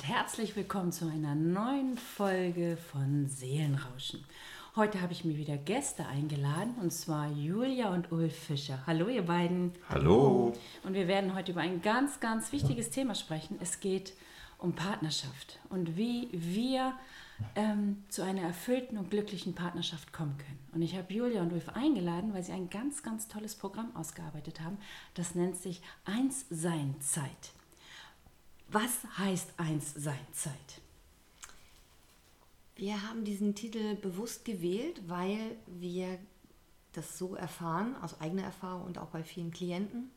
und herzlich willkommen zu einer neuen Folge von Seelenrauschen. Heute habe ich mir wieder Gäste eingeladen und zwar Julia und Ulf Fischer. Hallo ihr beiden. Hallo. Und wir werden heute über ein ganz, ganz wichtiges Thema sprechen. Es geht um Partnerschaft und wie wir ähm, zu einer erfüllten und glücklichen Partnerschaft kommen können. Und ich habe Julia und Ulf eingeladen, weil sie ein ganz, ganz tolles Programm ausgearbeitet haben. Das nennt sich Eins-Sein-Zeit. Was heißt Eins-Sein-Zeit? Wir haben diesen Titel bewusst gewählt, weil wir das so erfahren, aus eigener Erfahrung und auch bei vielen Klienten,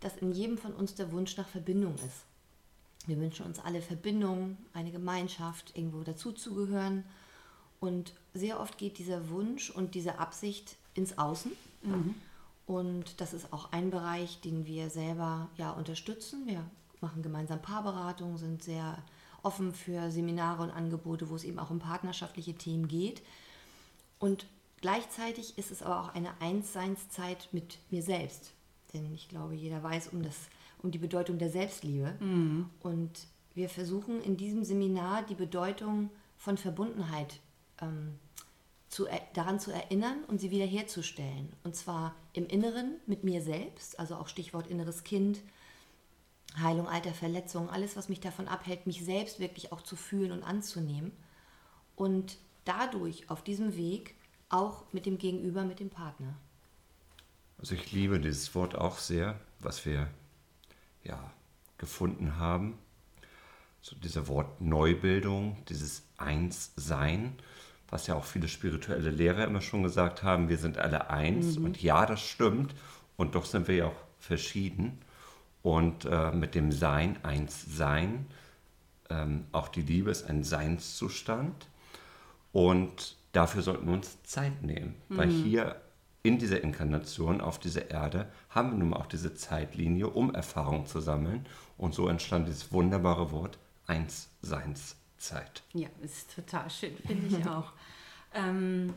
dass in jedem von uns der Wunsch nach Verbindung ist. Wir wünschen uns alle Verbindung, eine Gemeinschaft, irgendwo dazuzugehören. Und sehr oft geht dieser Wunsch und diese Absicht ins Außen. Mhm. Und das ist auch ein Bereich, den wir selber ja unterstützen. Wir machen gemeinsam Paarberatungen, sind sehr offen für Seminare und Angebote, wo es eben auch um partnerschaftliche Themen geht. Und gleichzeitig ist es aber auch eine Einsseinszeit mit mir selbst. Denn ich glaube, jeder weiß um, das, um die Bedeutung der Selbstliebe. Mhm. Und wir versuchen in diesem Seminar die Bedeutung von Verbundenheit ähm, zu, daran zu erinnern und sie wiederherzustellen. Und zwar im Inneren mit mir selbst, also auch Stichwort inneres Kind, Heilung alter Verletzungen, alles, was mich davon abhält, mich selbst wirklich auch zu fühlen und anzunehmen. Und dadurch auf diesem Weg auch mit dem Gegenüber, mit dem Partner. Also ich liebe dieses Wort auch sehr, was wir ja gefunden haben. So dieser Wort Neubildung, dieses Einssein, was ja auch viele spirituelle Lehrer immer schon gesagt haben, wir sind alle eins. Mhm. Und ja, das stimmt. Und doch sind wir ja auch verschieden und äh, mit dem Sein eins Sein. Ähm, auch die Liebe ist ein Seinszustand und dafür sollten wir uns Zeit nehmen, mhm. weil hier in dieser Inkarnation auf dieser Erde haben wir nun mal auch diese Zeitlinie, um Erfahrung zu sammeln und so entstand dieses wunderbare Wort Einseinszeit. Ja, ist total schön, finde ich auch. ähm,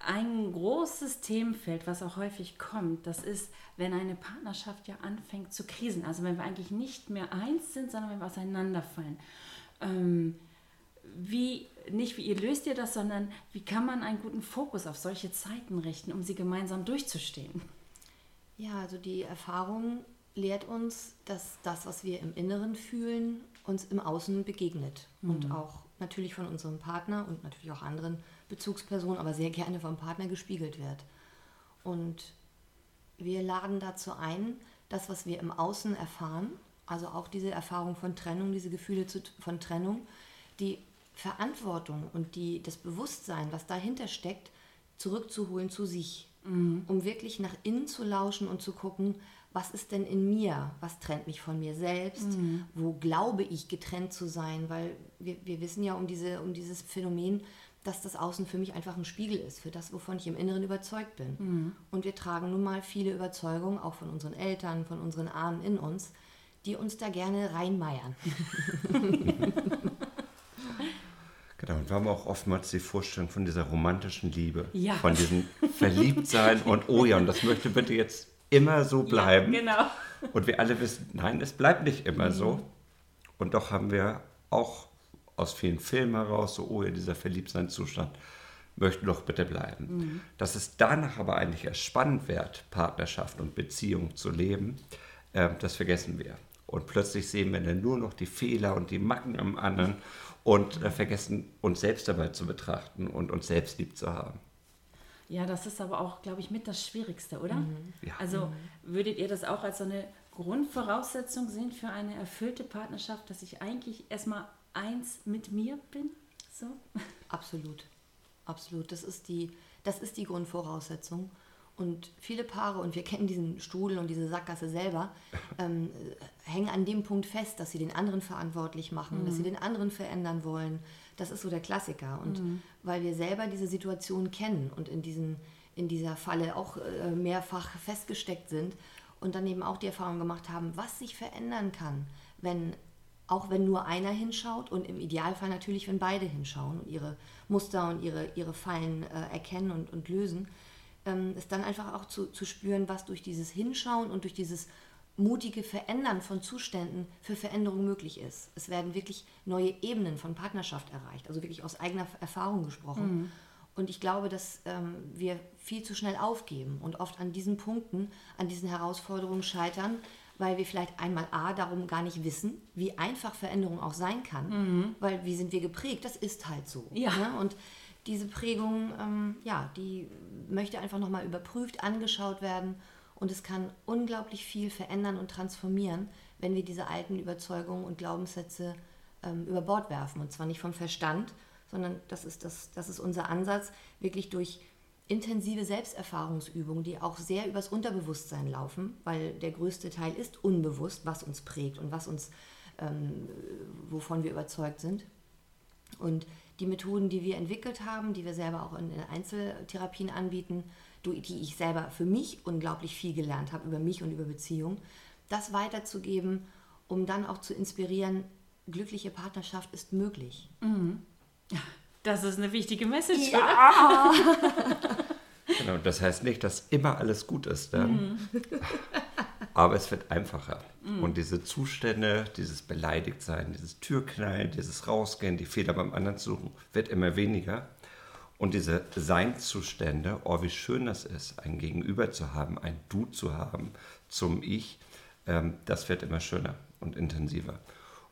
ein großes Themenfeld, was auch häufig kommt, das ist, wenn eine Partnerschaft ja anfängt zu krisen. Also wenn wir eigentlich nicht mehr eins sind, sondern wenn wir auseinanderfallen. Ähm, wie, nicht wie ihr löst ihr das, sondern wie kann man einen guten Fokus auf solche Zeiten richten, um sie gemeinsam durchzustehen? Ja, also die Erfahrung lehrt uns, dass das, was wir im Inneren fühlen, uns im Außen begegnet. Mhm. Und auch natürlich von unserem Partner und natürlich auch anderen Bezugsperson, aber sehr gerne vom Partner gespiegelt wird. Und wir laden dazu ein, das, was wir im Außen erfahren, also auch diese Erfahrung von Trennung, diese Gefühle von Trennung, die Verantwortung und die, das Bewusstsein, was dahinter steckt, zurückzuholen zu sich, mhm. um wirklich nach innen zu lauschen und zu gucken, was ist denn in mir, was trennt mich von mir selbst, mhm. wo glaube ich getrennt zu sein, weil wir, wir wissen ja um, diese, um dieses Phänomen, dass das Außen für mich einfach ein Spiegel ist, für das, wovon ich im Inneren überzeugt bin. Mhm. Und wir tragen nun mal viele Überzeugungen, auch von unseren Eltern, von unseren Ahnen in uns, die uns da gerne reinmeiern. Genau, und wir haben auch oftmals die Vorstellung von dieser romantischen Liebe, ja. von diesem Verliebtsein und oh ja, und das möchte bitte jetzt immer so bleiben. Ja, genau. Und wir alle wissen, nein, es bleibt nicht immer mhm. so. Und doch haben wir auch aus vielen Filmen heraus, so, oh ja, dieser Verliebtseinzustand möchte doch bitte bleiben. Mhm. Dass es danach aber eigentlich erst spannend wird, Partnerschaft und Beziehung zu leben, äh, das vergessen wir. Und plötzlich sehen wir dann nur noch die Fehler und die Macken am anderen und äh, vergessen uns selbst dabei zu betrachten und uns selbst lieb zu haben. Ja, das ist aber auch, glaube ich, mit das Schwierigste, oder? Mhm. Ja. Also würdet ihr das auch als so eine Grundvoraussetzung sehen für eine erfüllte Partnerschaft, dass ich eigentlich erstmal eins mit mir bin? So? Absolut. Absolut. Das ist die, das ist die Grundvoraussetzung. Und viele Paare, und wir kennen diesen Strudel und diese Sackgasse selber, ähm, hängen an dem Punkt fest, dass sie den anderen verantwortlich machen, mhm. dass sie den anderen verändern wollen. Das ist so der Klassiker. Und mhm. weil wir selber diese Situation kennen und in, diesen, in dieser Falle auch äh, mehrfach festgesteckt sind und dann eben auch die Erfahrung gemacht haben, was sich verändern kann, wenn auch wenn nur einer hinschaut und im Idealfall natürlich, wenn beide hinschauen und ihre Muster und ihre, ihre Fallen äh, erkennen und, und lösen, ähm, ist dann einfach auch zu, zu spüren, was durch dieses Hinschauen und durch dieses mutige Verändern von Zuständen für Veränderung möglich ist. Es werden wirklich neue Ebenen von Partnerschaft erreicht, also wirklich aus eigener Erfahrung gesprochen. Mhm. Und ich glaube, dass ähm, wir viel zu schnell aufgeben und oft an diesen Punkten, an diesen Herausforderungen scheitern, weil wir vielleicht einmal A darum gar nicht wissen, wie einfach Veränderung auch sein kann, mhm. weil wie sind wir geprägt, das ist halt so. Ja. Ne? Und diese Prägung, ähm, ja, die möchte einfach nochmal überprüft, angeschaut werden und es kann unglaublich viel verändern und transformieren, wenn wir diese alten Überzeugungen und Glaubenssätze ähm, über Bord werfen. Und zwar nicht vom Verstand, sondern das ist, das, das ist unser Ansatz, wirklich durch intensive Selbsterfahrungsübungen, die auch sehr übers Unterbewusstsein laufen, weil der größte Teil ist unbewusst, was uns prägt und was uns, ähm, wovon wir überzeugt sind. Und die Methoden, die wir entwickelt haben, die wir selber auch in, in Einzeltherapien anbieten, die ich selber für mich unglaublich viel gelernt habe über mich und über Beziehungen, das weiterzugeben, um dann auch zu inspirieren, glückliche Partnerschaft ist möglich. Mhm. Das ist eine wichtige Message. Ja. genau, das heißt nicht, dass immer alles gut ist. Mhm. Aber es wird einfacher. Mhm. Und diese Zustände, dieses Beleidigtsein, dieses Türknallen, dieses Rausgehen, die Fehler beim anderen suchen, wird immer weniger. Und diese Seinszustände, oh, wie schön das ist, ein Gegenüber zu haben, ein Du zu haben zum Ich, ähm, das wird immer schöner und intensiver.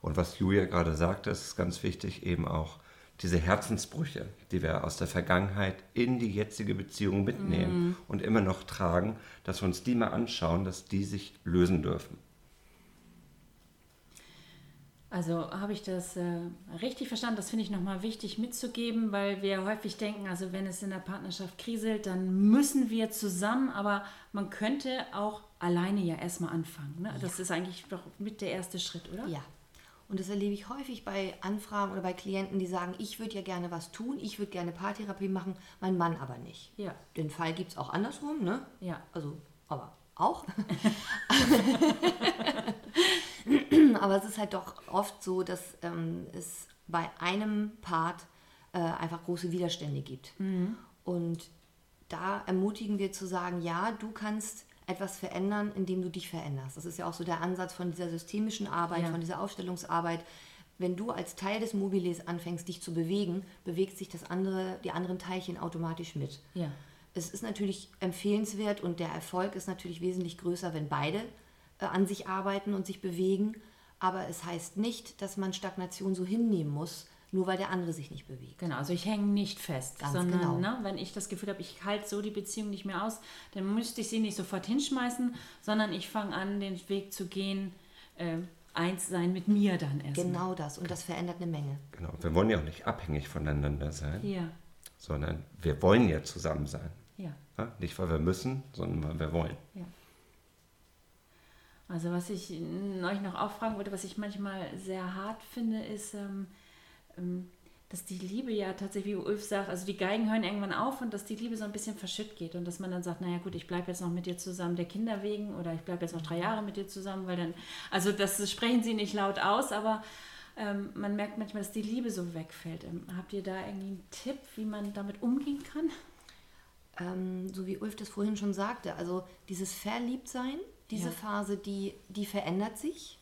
Und was Julia gerade sagte, ist ganz wichtig, eben auch diese Herzensbrüche, die wir aus der Vergangenheit in die jetzige Beziehung mitnehmen mm. und immer noch tragen, dass wir uns die mal anschauen, dass die sich lösen dürfen. Also habe ich das äh, richtig verstanden? Das finde ich nochmal wichtig mitzugeben, weil wir häufig denken, also wenn es in der Partnerschaft kriselt, dann müssen wir zusammen, aber man könnte auch alleine ja erstmal anfangen. Ne? Ja. Das ist eigentlich doch mit der erste Schritt, oder? Ja, und das erlebe ich häufig bei Anfragen oder bei Klienten, die sagen, ich würde ja gerne was tun, ich würde gerne Paartherapie machen, mein Mann aber nicht. Ja. Den Fall gibt es auch andersrum, ne? Ja. Also, aber auch. aber es ist halt doch oft so, dass ähm, es bei einem Part äh, einfach große Widerstände gibt. Mhm. Und da ermutigen wir zu sagen, ja, du kannst etwas verändern, indem du dich veränderst. Das ist ja auch so der Ansatz von dieser systemischen Arbeit, ja. von dieser Aufstellungsarbeit. Wenn du als Teil des Mobiles anfängst, dich zu bewegen, bewegt sich das andere, die anderen Teilchen automatisch mit. Ja. Es ist natürlich empfehlenswert und der Erfolg ist natürlich wesentlich größer, wenn beide äh, an sich arbeiten und sich bewegen. Aber es heißt nicht, dass man Stagnation so hinnehmen muss, nur weil der andere sich nicht bewegt. Genau, also ich hänge nicht fest, Ganz sondern genau. ne, wenn ich das Gefühl habe, ich halte so die Beziehung nicht mehr aus, dann müsste ich sie nicht sofort hinschmeißen, sondern ich fange an, den Weg zu gehen, äh, eins sein mit mir dann erst. Genau das und das verändert eine Menge. Genau, wir wollen ja auch nicht abhängig voneinander sein, ja. sondern wir wollen ja zusammen sein. Ja. ja. Nicht, weil wir müssen, sondern weil wir wollen. Ja. Also was ich euch noch auffragen wollte, was ich manchmal sehr hart finde, ist, ähm, dass die Liebe ja tatsächlich, wie Ulf sagt, also die Geigen hören irgendwann auf und dass die Liebe so ein bisschen verschütt geht und dass man dann sagt, naja gut, ich bleibe jetzt noch mit dir zusammen der Kinder wegen oder ich bleibe jetzt noch drei Jahre mit dir zusammen, weil dann, also das sprechen sie nicht laut aus, aber ähm, man merkt manchmal, dass die Liebe so wegfällt. Ähm, habt ihr da irgendwie einen Tipp, wie man damit umgehen kann? Ähm, so wie Ulf das vorhin schon sagte, also dieses Verliebtsein, diese ja. Phase, die, die verändert sich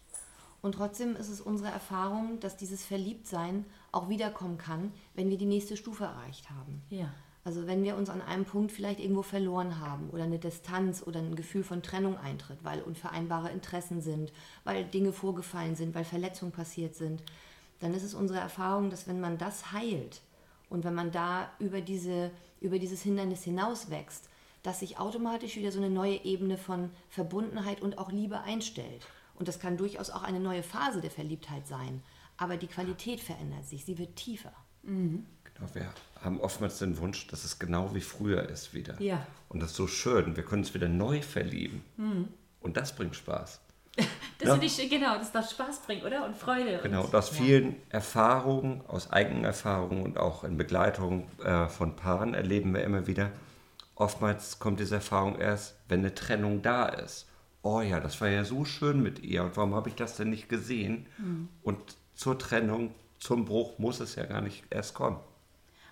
und trotzdem ist es unsere Erfahrung, dass dieses Verliebtsein auch wiederkommen kann, wenn wir die nächste Stufe erreicht haben. Ja. Also wenn wir uns an einem Punkt vielleicht irgendwo verloren haben oder eine Distanz oder ein Gefühl von Trennung eintritt, weil unvereinbare Interessen sind, weil Dinge vorgefallen sind, weil Verletzungen passiert sind, dann ist es unsere Erfahrung, dass wenn man das heilt und wenn man da über, diese, über dieses Hindernis hinaus wächst, dass sich automatisch wieder so eine neue Ebene von Verbundenheit und auch Liebe einstellt. Und das kann durchaus auch eine neue Phase der Verliebtheit sein. Aber die Qualität verändert sich, sie wird tiefer. Mhm. Genau, wir haben oftmals den Wunsch, dass es genau wie früher ist wieder. Ja. Und das ist so schön. Wir können uns wieder neu verlieben. Mhm. Und das bringt Spaß. das ja? ich, genau, das darf Spaß bringen, oder? Und Freude. Genau, und, aus ja. vielen Erfahrungen, aus eigenen Erfahrungen und auch in Begleitung äh, von Paaren erleben wir immer wieder, oftmals kommt diese Erfahrung erst, wenn eine Trennung da ist oh ja, das war ja so schön mit ihr und warum habe ich das denn nicht gesehen? Mhm. Und zur Trennung, zum Bruch muss es ja gar nicht erst kommen.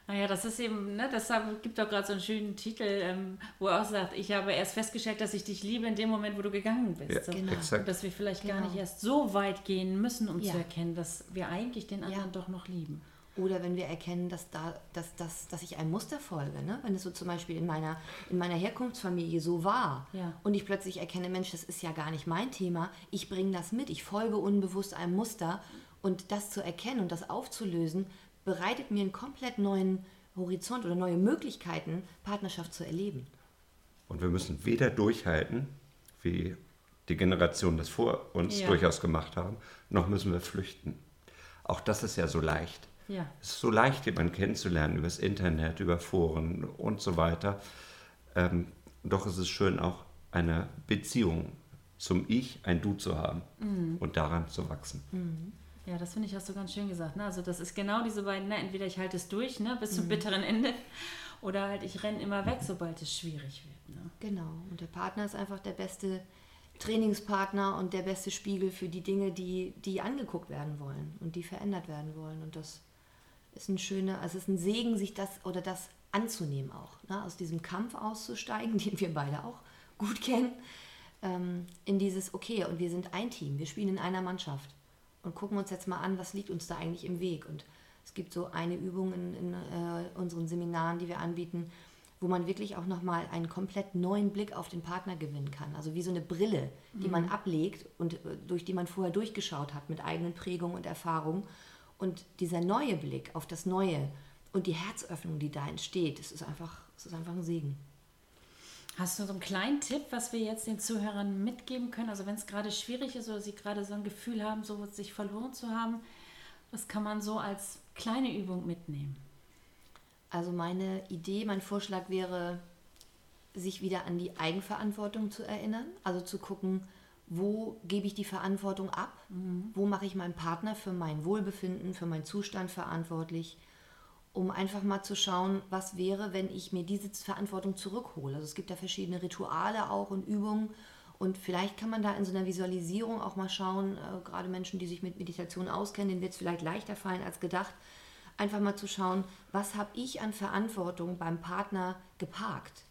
Naja, das ist eben, ne, das gibt doch gerade so einen schönen Titel, ähm, wo er auch sagt, ich habe erst festgestellt, dass ich dich liebe in dem Moment, wo du gegangen bist. Ja, so. genau. exakt. Und dass wir vielleicht genau. gar nicht erst so weit gehen müssen, um Ja. zu erkennen, dass wir eigentlich den anderen Ja. doch noch lieben. Oder wenn wir erkennen, dass, da, dass, dass, dass ich einem Muster folge. Ne? Wenn es so zum Beispiel in meiner, in meiner Herkunftsfamilie so war Ja. und ich plötzlich erkenne, Mensch, das ist ja gar nicht mein Thema, ich bringe das mit, ich folge unbewusst einem Muster und das zu erkennen und das aufzulösen, bereitet mir einen komplett neuen Horizont oder neue Möglichkeiten, Partnerschaft zu erleben. Und wir müssen weder durchhalten, wie die Generationen das vor uns Ja. durchaus gemacht haben, noch müssen wir flüchten. Auch das ist ja so leicht. Ja. Es ist so leicht, jemanden kennenzulernen übers Internet, über Foren und so weiter. Ähm, doch ist es schön, auch eine Beziehung zum Ich, ein Du zu haben und daran zu wachsen. Ja, das finde ich, hast du ganz schön gesagt. Ne? Also das ist genau diese beiden, ne? entweder ich halte es durch ne? bis zum bitteren Ende oder halt ich renne immer weg, sobald es schwierig wird. Ne? Genau. Und der Partner ist einfach der beste Trainingspartner und der beste Spiegel für die Dinge, die, die angeguckt werden wollen und die verändert werden wollen. Und das ist ein schöner, also es ist ein Segen, sich das oder das anzunehmen auch. Ne? Aus diesem Kampf auszusteigen, den wir beide auch gut kennen, ähm, in dieses, okay, und wir sind ein Team, wir spielen in einer Mannschaft und gucken uns jetzt mal an, was liegt uns da eigentlich im Weg. Und es gibt so eine Übung in, in äh, unseren Seminaren, die wir anbieten, wo man wirklich auch nochmal einen komplett neuen Blick auf den Partner gewinnen kann. Also wie so eine Brille, die man ablegt und äh, durch die man vorher durchgeschaut hat mit eigenen Prägungen und Erfahrungen. Und dieser neue Blick auf das Neue und die Herzöffnung, die da entsteht, das ist einfach, das ist einfach ein Segen. Hast du so einen kleinen Tipp, was wir jetzt den Zuhörern mitgeben können? Also wenn es gerade schwierig ist oder sie gerade so ein Gefühl haben, so sich verloren zu haben, was kann man so als kleine Übung mitnehmen? Also meine Idee, mein Vorschlag wäre, sich wieder an die Eigenverantwortung zu erinnern. Also zu gucken, wo gebe ich die Verantwortung ab? Wo mache ich meinen Partner für mein Wohlbefinden, für meinen Zustand verantwortlich? Um einfach mal zu schauen, was wäre, wenn ich mir diese Verantwortung zurückhole. Also es gibt da verschiedene Rituale auch und Übungen. Und vielleicht kann man da in so einer Visualisierung auch mal schauen, äh, gerade Menschen, die sich mit Meditation auskennen, denen wird es vielleicht leichter fallen als gedacht, einfach mal zu schauen, was habe ich an Verantwortung beim Partner geparkt?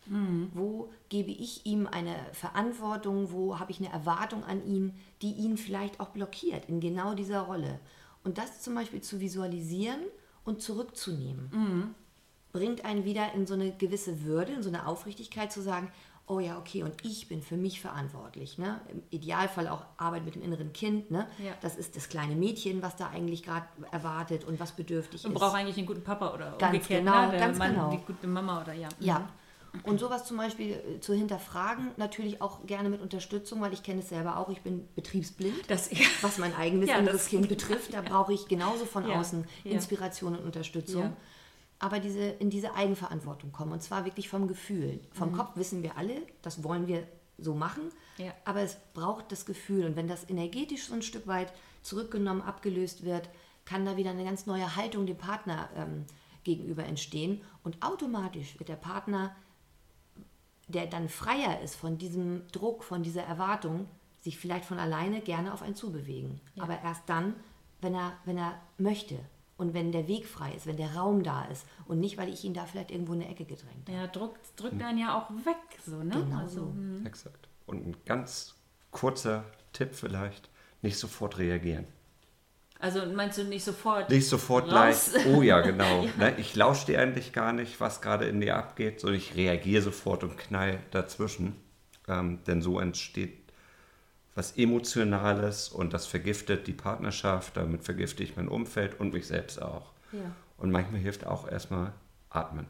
Wo gebe ich ihm eine Verantwortung, wo habe ich eine Erwartung an ihn, die ihn vielleicht auch blockiert in genau dieser Rolle? Und das zum Beispiel zu visualisieren und zurückzunehmen, bringt einen wieder in so eine gewisse Würde, in so eine Aufrichtigkeit zu sagen, oh ja, okay, und ich bin für mich verantwortlich. Ne? Im Idealfall auch Arbeit mit dem inneren Kind. Ne? Ja. Das ist das kleine Mädchen, was da eigentlich gerade erwartet und was bedürftig Man ist. braucht eigentlich einen guten Papa oder Ganz umgekehrt, genau, ne? ganz Mann, genau. die gute Mama oder ja. Ja. Und sowas zum Beispiel äh, zu hinterfragen, natürlich auch gerne mit Unterstützung, weil ich kenne es selber auch, ich bin betriebsblind. Das, was mein eigenes Ja, inneres Kind betrifft, da brauche ich genauso von Ja, außen ja. Inspiration und Unterstützung. Ja. Aber diese, in diese Eigenverantwortung kommen und zwar wirklich vom Gefühl. Vom Kopf wissen wir alle, das wollen wir so machen, Mhm. Ja. aber es braucht das Gefühl. Und wenn das energetisch so ein Stück weit zurückgenommen, abgelöst wird, kann da wieder eine ganz neue Haltung dem Partner ähm, gegenüber entstehen. Und automatisch wird der Partner der dann freier ist von diesem Druck, von dieser Erwartung, sich vielleicht von alleine gerne auf einen zubewegen. Ja. Aber erst dann, wenn er, wenn er möchte und wenn der Weg frei ist, wenn der Raum da ist und nicht, weil ich ihn da vielleicht irgendwo in eine Ecke gedrängt habe. Ja, drückt, drückt einen ja auch weg, so, ne? Genau also, so. hm. Exakt. Und ein ganz kurzer Tipp vielleicht, nicht sofort reagieren. Also meinst du nicht sofort? Nicht sofort Raus. gleich, oh ja, genau. Ne, ich lausche dir eigentlich gar nicht, was gerade in dir abgeht, sondern ich reagiere sofort und knall dazwischen. Ähm, denn so entsteht was Emotionales und das vergiftet die Partnerschaft, damit vergifte ich mein Umfeld und mich selbst auch. Ja. Und manchmal hilft auch erstmal atmen.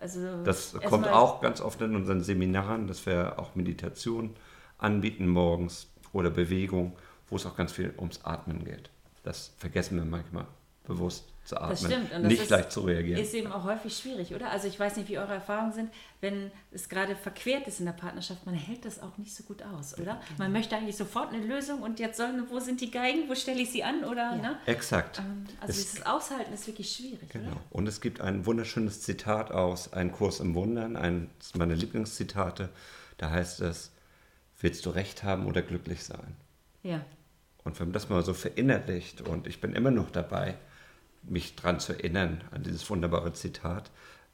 Also Das kommt auch ganz oft in unseren Seminaren, dass wir auch Meditation anbieten morgens oder Bewegung, wo es auch ganz viel ums Atmen geht. Das vergessen wir manchmal bewusst zu atmen, Das stimmt. Und das nicht ist, gleich zu reagieren. Ist eben auch häufig schwierig, oder? Also ich weiß nicht, wie eure Erfahrungen sind, wenn es gerade verquert ist in der Partnerschaft, man hält das auch nicht so gut aus, oder? Man möchte eigentlich sofort eine Lösung und jetzt sollen, wo sind die Geigen, wo stelle ich sie an, oder? Ja. Ne? Exakt. Ähm, Also Es- dieses Aushalten ist wirklich schwierig, Genau. oder? Und es gibt ein wunderschönes Zitat aus Ein Kurs im Wundern, eines meiner Lieblingszitate. Da heißt es, willst du recht haben oder glücklich sein? Ja. Und wenn man das mal so verinnerlicht und ich bin immer noch dabei, mich daran zu erinnern, an dieses wunderbare Zitat,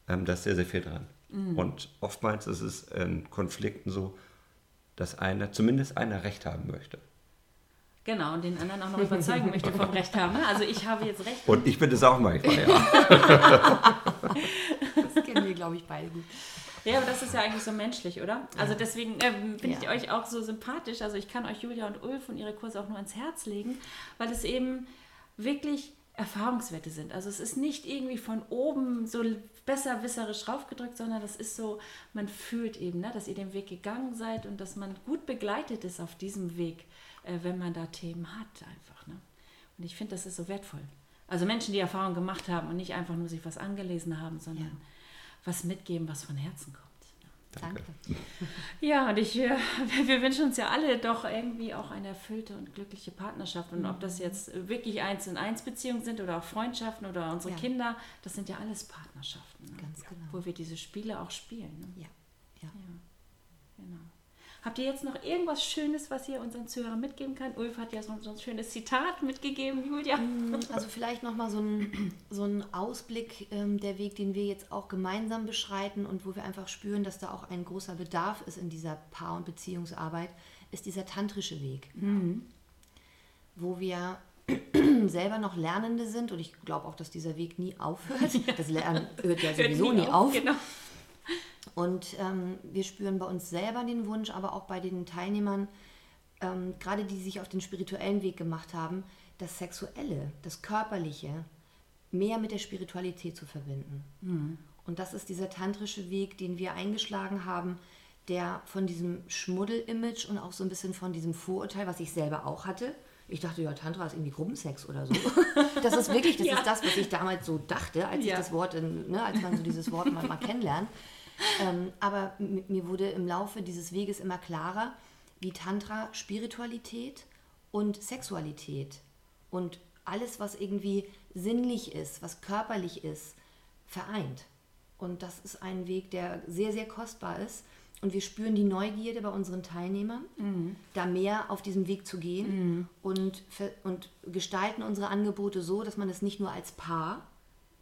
ähm, da ist sehr, sehr viel dran. Mhm. Und oftmals ist es in Konflikten so, dass einer, zumindest einer Recht haben möchte. Genau, und den anderen auch noch überzeugen möchte vom Recht haben. Ne? Also ich habe jetzt Recht. Und ich bin es auch manchmal, ja. das kennen wir, glaube ich, beide gut. Ja, aber das ist ja eigentlich so menschlich, oder? Also deswegen ähm, finde ich euch auch so sympathisch. Also ich kann euch Julia und Ulf und ihre Kurse auch nur ans Herz legen, weil es eben wirklich Erfahrungswerte sind. Also es ist nicht irgendwie von oben so besserwisserisch raufgedrückt, sondern das ist so, man fühlt eben, ne, dass ihr den Weg gegangen seid und dass man gut begleitet ist auf diesem Weg, äh, wenn man da Themen hat einfach. Ne? Und ich finde, das ist so wertvoll. Also Menschen, die Erfahrung gemacht haben und nicht einfach nur sich was angelesen haben, sondern ja. Was mitgeben, was von Herzen kommt. Danke. Ja, und ich, äh, wir wünschen uns ja alle doch irgendwie auch eine erfüllte und glückliche Partnerschaft. Und ob das mhm. jetzt wirklich eins in eins Beziehungen sind oder auch Freundschaften oder unsere ja. Kinder, das sind ja alles Partnerschaften. Ne? Ganz genau. Wo wir diese Spiele auch spielen. Ne? Ja. ja. ja. Genau. Habt ihr jetzt noch irgendwas Schönes, was ihr unseren Zuhörern mitgeben kann? Ulf hat ja so, so ein schönes Zitat mitgegeben, Julia. Mm, also vielleicht nochmal so ein, so ein Ausblick, ähm, der Weg, den wir jetzt auch gemeinsam beschreiten und wo wir einfach spüren, dass da auch ein großer Bedarf ist in dieser Paar- und Beziehungsarbeit, ist dieser tantrische Weg. Mhm. Wo wir selber noch Lernende sind und ich glaube auch, dass dieser Weg nie aufhört. Das Lernen hört ja sowieso hört nie, nie auf. auf. Genau. Und ähm, wir spüren bei uns selber den Wunsch, aber auch bei den Teilnehmern, ähm, gerade die sich auf den spirituellen Weg gemacht haben, das Sexuelle, das Körperliche mehr mit der Spiritualität zu verbinden. Mhm. Und das ist dieser tantrische Weg, den wir eingeschlagen haben, der von diesem Schmuddel-Image und auch so ein bisschen von diesem Vorurteil, was ich selber auch hatte. Ich dachte, ja, Tantra ist irgendwie Gruppensex oder so. Das ist wirklich, das ja. ist das, was ich damals so dachte, als ja. ich das Wort, in, ne, als man so dieses Wort mal, mal kennenlernt. Ähm, aber mir wurde im Laufe dieses Weges immer klarer, wie Tantra Spiritualität und Sexualität und alles, was irgendwie sinnlich ist, was körperlich ist, vereint. Und das ist ein Weg, der sehr, sehr kostbar ist. Und wir spüren die Neugierde bei unseren Teilnehmern, mhm. da mehr auf diesem Weg zu gehen mhm. und, und gestalten unsere Angebote so, dass man es nicht nur als Paar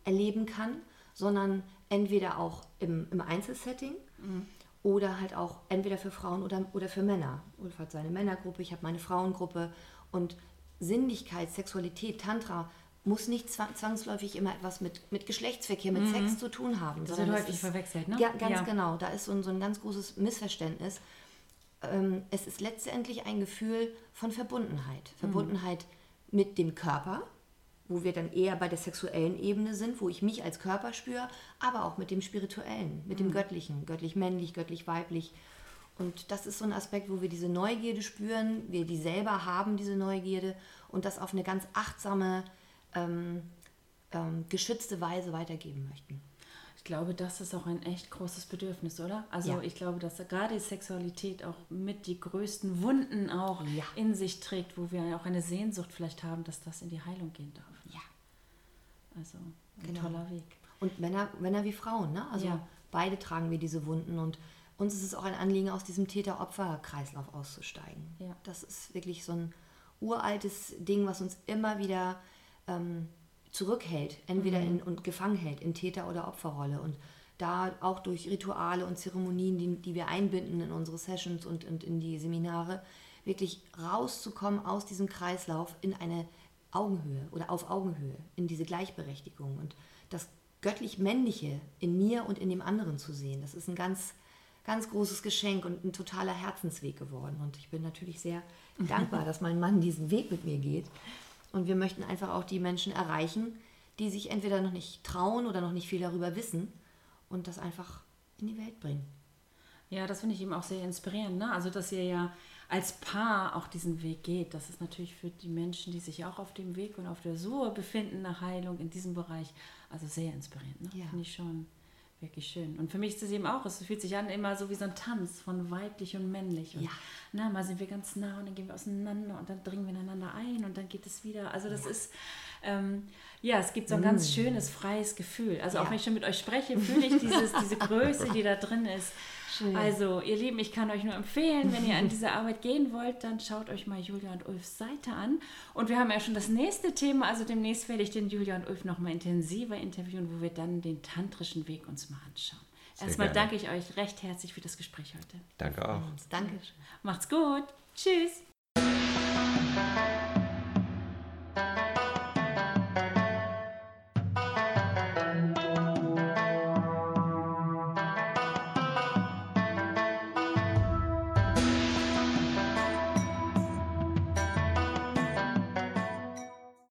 erleben kann, sondern entweder auch im, im Einzelsetting mhm. oder halt auch entweder für Frauen oder, oder für Männer. Ulf hat seine Männergruppe, ich habe meine Frauengruppe und Sinnlichkeit, Sexualität, Tantra muss nicht zwangsläufig immer etwas mit, mit Geschlechtsverkehr, mit mhm. Sex zu tun haben. Das wird häufig verwechselt, ne? Ja, ganz ja. genau. Da ist so ein, so ein ganz großes Missverständnis. Ähm, es ist letztendlich ein Gefühl von Verbundenheit. Mhm. Verbundenheit mit dem Körper, wo wir dann eher bei der sexuellen Ebene sind, wo ich mich als Körper spüre, aber auch mit dem spirituellen, mit dem mhm. göttlichen, göttlich-männlich, göttlich-weiblich. Und das ist so ein Aspekt, wo wir diese Neugierde spüren, wir die selber haben, diese Neugierde, und das auf eine ganz achtsame, ähm, ähm, geschützte Weise weitergeben möchten. Ich glaube, das ist auch ein echt großes Bedürfnis, oder? Also ja. ich glaube, dass gerade die Sexualität auch mit die größten Wunden auch ja. in sich trägt, wo wir auch eine Sehnsucht vielleicht haben, dass das in die Heilung gehen darf. Also ein genau. toller Weg. Und Männer, Männer wie Frauen, ne? Also ja. beide tragen wir diese Wunden und uns ist es auch ein Anliegen, aus diesem Täter-Opfer-Kreislauf auszusteigen. Ja. Das ist wirklich so ein uraltes Ding, was uns immer wieder ähm, zurückhält, entweder mhm. in, und gefangen hält in Täter- oder Opferrolle. Und da auch durch Rituale und Zeremonien, die, die wir einbinden in unsere Sessions und, und in die Seminare, wirklich rauszukommen aus diesem Kreislauf in eine Augenhöhe oder auf Augenhöhe, in diese Gleichberechtigung und das göttlich-männliche in mir und in dem anderen zu sehen. Das ist ein ganz, ganz großes Geschenk und ein totaler Herzensweg geworden. Und ich bin natürlich sehr dankbar, dass mein Mann diesen Weg mit mir geht. Und wir möchten einfach auch die Menschen erreichen, die sich entweder noch nicht trauen oder noch nicht viel darüber wissen und das einfach in die Welt bringen. Ja, das finde ich eben auch sehr inspirierend. Ne? Also, dass ihr ja als Paar auch diesen Weg geht. Das ist natürlich für die Menschen, die sich auch auf dem Weg und auf der Suche befinden nach Heilung in diesem Bereich, also sehr inspirierend. Ne? Ja. Finde ich schon wirklich schön. Und für mich ist es eben auch, es fühlt sich an immer so wie so ein Tanz von weiblich und männlich. Und ja. na, mal sind wir ganz nah und dann gehen wir auseinander und dann dringen wir ineinander ein und dann geht es wieder. Also das ja. ist, ähm, ja, es gibt so ein ganz mm. schönes, freies Gefühl. Also ja. auch wenn ich schon mit euch spreche, fühle ich dieses, diese Größe, die da drin ist Schön. Also, ihr Lieben, ich kann euch nur empfehlen, wenn ihr an diese Arbeit gehen wollt, dann schaut euch mal Julia und Ulfs Seite an. Und wir haben ja schon das nächste Thema, also demnächst werde ich den Julia und Ulf nochmal intensiver interviewen, wo wir dann den tantrischen Weg uns mal anschauen. Sehr Erstmal gerne. danke ich euch recht herzlich für das Gespräch heute. Danke auch. Dankeschön. Macht's gut. Tschüss.